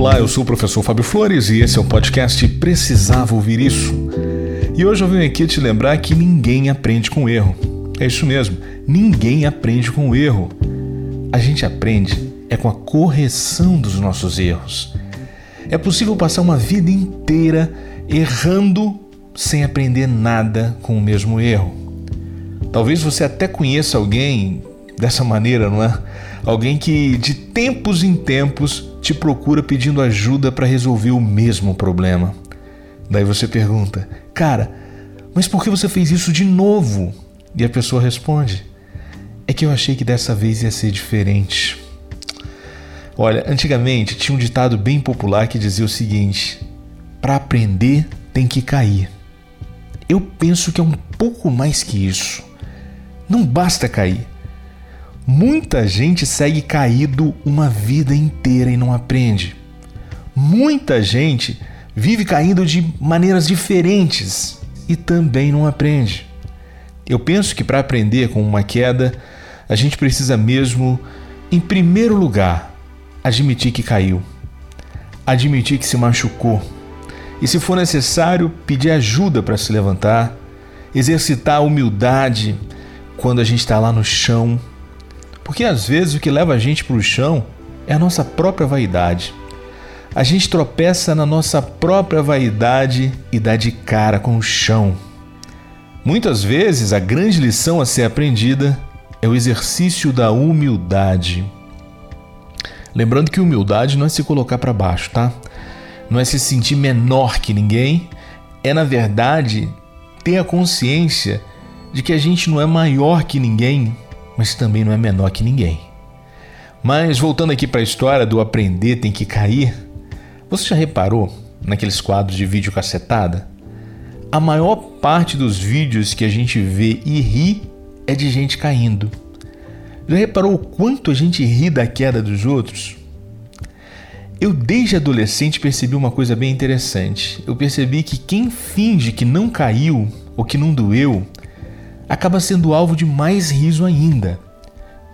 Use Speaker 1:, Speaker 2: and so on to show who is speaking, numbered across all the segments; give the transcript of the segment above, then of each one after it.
Speaker 1: Olá, eu sou o professor Fábio Flores e esse é o podcast Precisava Ouvir Isso. E hoje eu venho aqui te lembrar que ninguém aprende com erro. É isso mesmo, ninguém aprende com erro. A gente aprende é com a correção dos nossos erros. É possível passar uma vida inteira errando sem aprender nada com o mesmo erro. Talvez você até conheça alguém dessa maneira, não é? Alguém que de tempos em tempos te procura pedindo ajuda para resolver o mesmo problema. Daí você pergunta, cara, mas por que você fez isso de novo? E a pessoa responde, é que eu achei que dessa vez ia ser diferente. Olha, antigamente tinha um ditado bem popular que dizia o seguinte: para aprender tem que cair. Eu penso que é um pouco mais que isso. Não basta cair. Muita gente segue caído uma vida inteira e não aprende. Muita gente vive caindo de maneiras diferentes e também não aprende. Eu penso que para aprender com uma queda, a gente precisa mesmo, em primeiro lugar, admitir que caiu, admitir que se machucou e, se for necessário, pedir ajuda para se levantar, exercitar a humildade quando a gente está lá no chão porque às vezes o que leva a gente para o chão é a nossa própria vaidade. A gente tropeça na nossa própria vaidade e dá de cara com o chão. Muitas vezes a grande lição a ser aprendida é o exercício da humildade. Lembrando que humildade não é se colocar para baixo, tá? Não é se sentir menor que ninguém, é na verdade ter a consciência de que a gente não é maior que ninguém, mas também não é menor que ninguém. Mas voltando aqui para a história do aprender tem que cair, você já reparou naqueles quadros de vídeo cacetada? A maior parte dos vídeos que a gente vê e ri é de gente caindo. Já reparou o quanto a gente ri da queda dos outros? Eu, desde adolescente, percebi uma coisa bem interessante. Eu percebi que quem finge que não caiu ou que não doeu acaba sendo alvo de mais riso ainda.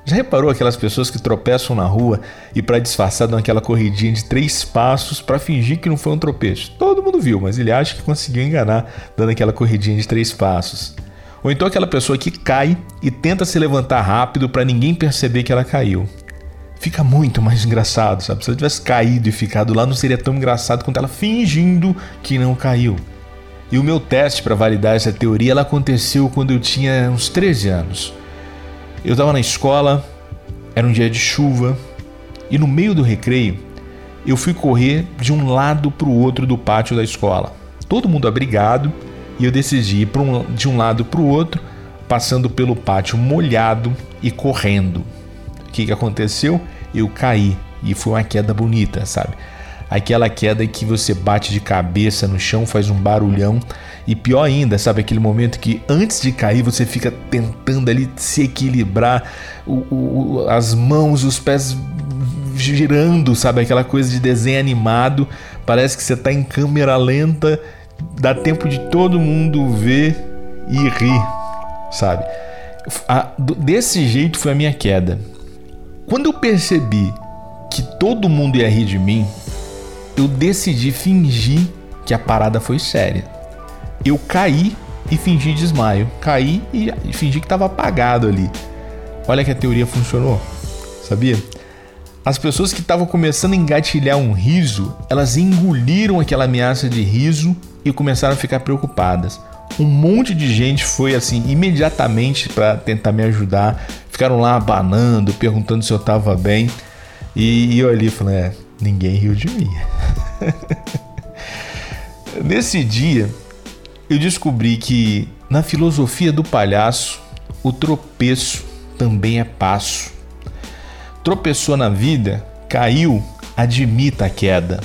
Speaker 1: Já reparou aquelas pessoas que tropeçam na rua e para disfarçar dão aquela corridinha de três passos para fingir que não foi um tropeço? Todo mundo viu, mas ele acha que conseguiu enganar dando aquela corridinha de três passos. Ou então aquela pessoa que cai e tenta se levantar rápido para ninguém perceber que ela caiu. Fica muito mais engraçado, sabe? Se ela tivesse caído e ficado lá, não seria tão engraçado quanto ela fingindo que não caiu. E o meu teste para validar essa teoria ela aconteceu quando eu tinha uns 13 anos. Eu estava na escola, era um dia de chuva, e no meio do recreio eu fui correr de um lado para o outro do pátio da escola. Todo mundo abrigado, e eu decidi ir um, de um lado para o outro, passando pelo pátio molhado e correndo. O que, que aconteceu? Eu caí e foi uma queda bonita, sabe? Aquela queda que você bate de cabeça no chão, faz um barulhão. E pior ainda, sabe aquele momento que antes de cair você fica tentando ali se equilibrar, o, o, as mãos, os pés girando, sabe aquela coisa de desenho animado. Parece que você está em câmera lenta, dá tempo de todo mundo ver e rir, sabe? A, desse jeito foi a minha queda. Quando eu percebi que todo mundo ia rir de mim, eu decidi fingir que a parada foi séria. Eu caí e fingi desmaio. Caí e fingi que estava apagado ali. Olha que a teoria funcionou. Sabia? As pessoas que estavam começando a engatilhar um riso, elas engoliram aquela ameaça de riso e começaram a ficar preocupadas. Um monte de gente foi assim imediatamente para tentar me ajudar, ficaram lá abanando, perguntando se eu estava bem. E, eu ali falei, é, ninguém riu de mim. Nesse dia, eu descobri que na filosofia do palhaço, o tropeço também é passo. Tropeçou na vida, caiu, admita a queda.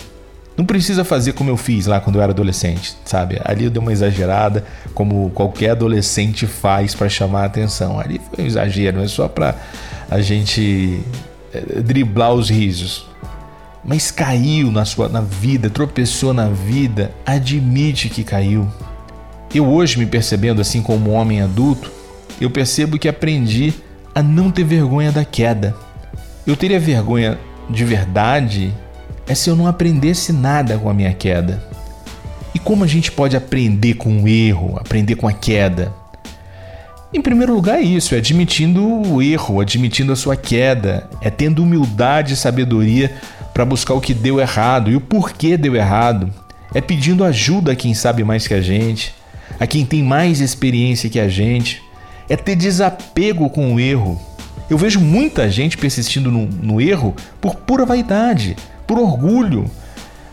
Speaker 1: Não precisa fazer como eu fiz lá quando eu era adolescente, sabe? Ali eu dei uma exagerada, como qualquer adolescente faz para chamar a atenção. Ali foi um exagero, é só para a gente eh, driblar os risos mas caiu na sua na vida, tropeçou na vida, admite que caiu. Eu hoje me percebendo assim como homem adulto, eu percebo que aprendi a não ter vergonha da queda. Eu teria vergonha de verdade é se eu não aprendesse nada com a minha queda. E como a gente pode aprender com o erro, aprender com a queda? Em primeiro lugar, é isso, é admitindo o erro, admitindo a sua queda, é tendo humildade e sabedoria para buscar o que deu errado e o porquê deu errado, é pedindo ajuda a quem sabe mais que a gente, a quem tem mais experiência que a gente, é ter desapego com o erro. Eu vejo muita gente persistindo no, no erro por pura vaidade, por orgulho.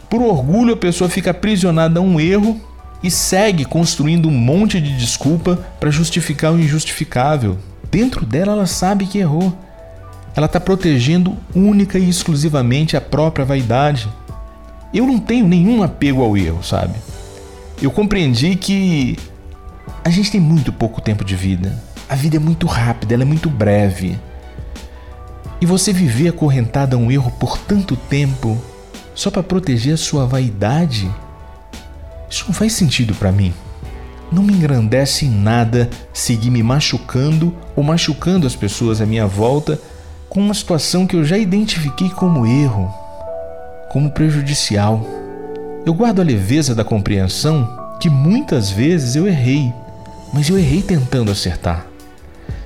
Speaker 1: Por orgulho, a pessoa fica aprisionada a um erro e segue construindo um monte de desculpa para justificar o injustificável. Dentro dela, ela sabe que errou. Ela está protegendo única e exclusivamente a própria vaidade. Eu não tenho nenhum apego ao erro, sabe? Eu compreendi que a gente tem muito pouco tempo de vida. A vida é muito rápida, ela é muito breve. E você viver acorrentado a um erro por tanto tempo só para proteger a sua vaidade isso não faz sentido para mim. Não me engrandece em nada seguir me machucando ou machucando as pessoas à minha volta com uma situação que eu já identifiquei como erro, como prejudicial. Eu guardo a leveza da compreensão que muitas vezes eu errei, mas eu errei tentando acertar.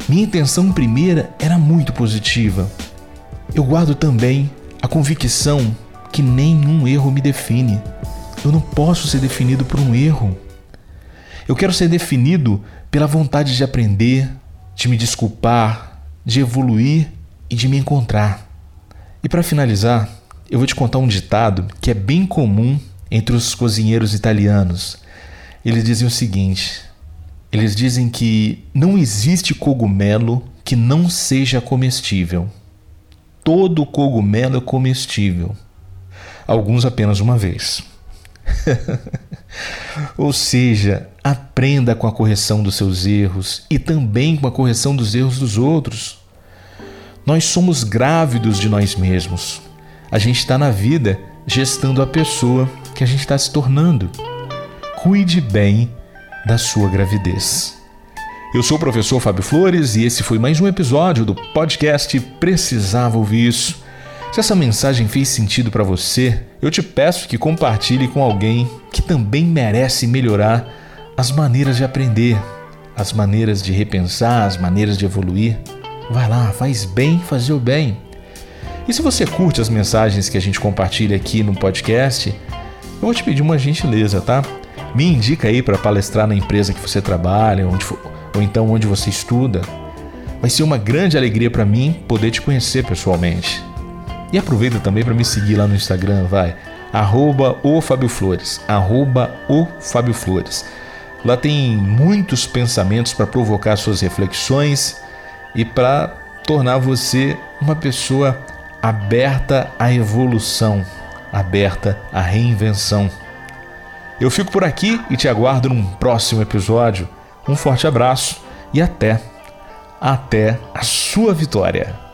Speaker 1: Minha intenção primeira era muito positiva. Eu guardo também a convicção que nenhum erro me define. Eu não posso ser definido por um erro. Eu quero ser definido pela vontade de aprender, de me desculpar, de evoluir e de me encontrar. E para finalizar, eu vou te contar um ditado que é bem comum entre os cozinheiros italianos. Eles dizem o seguinte: eles dizem que não existe cogumelo que não seja comestível. Todo cogumelo é comestível. Alguns apenas uma vez. Ou seja, aprenda com a correção dos seus erros e também com a correção dos erros dos outros. Nós somos grávidos de nós mesmos. A gente está na vida gestando a pessoa que a gente está se tornando. Cuide bem da sua gravidez. Eu sou o professor Fábio Flores e esse foi mais um episódio do podcast Precisava Ouvir Isso. Se essa mensagem fez sentido para você, eu te peço que compartilhe com alguém que também merece melhorar as maneiras de aprender, as maneiras de repensar, as maneiras de evoluir. Vai lá, faz bem fazer o bem. E se você curte as mensagens que a gente compartilha aqui no podcast, eu vou te pedir uma gentileza, tá? Me indica aí para palestrar na empresa que você trabalha, onde for, ou então onde você estuda. Vai ser uma grande alegria para mim poder te conhecer pessoalmente. E aproveita também para me seguir lá no Instagram, vai. Arroba o Fábio Flores. Arroba o Fábio Flores. Lá tem muitos pensamentos para provocar suas reflexões e para tornar você uma pessoa aberta à evolução, aberta à reinvenção. Eu fico por aqui e te aguardo num próximo episódio. Um forte abraço e até, até a sua vitória.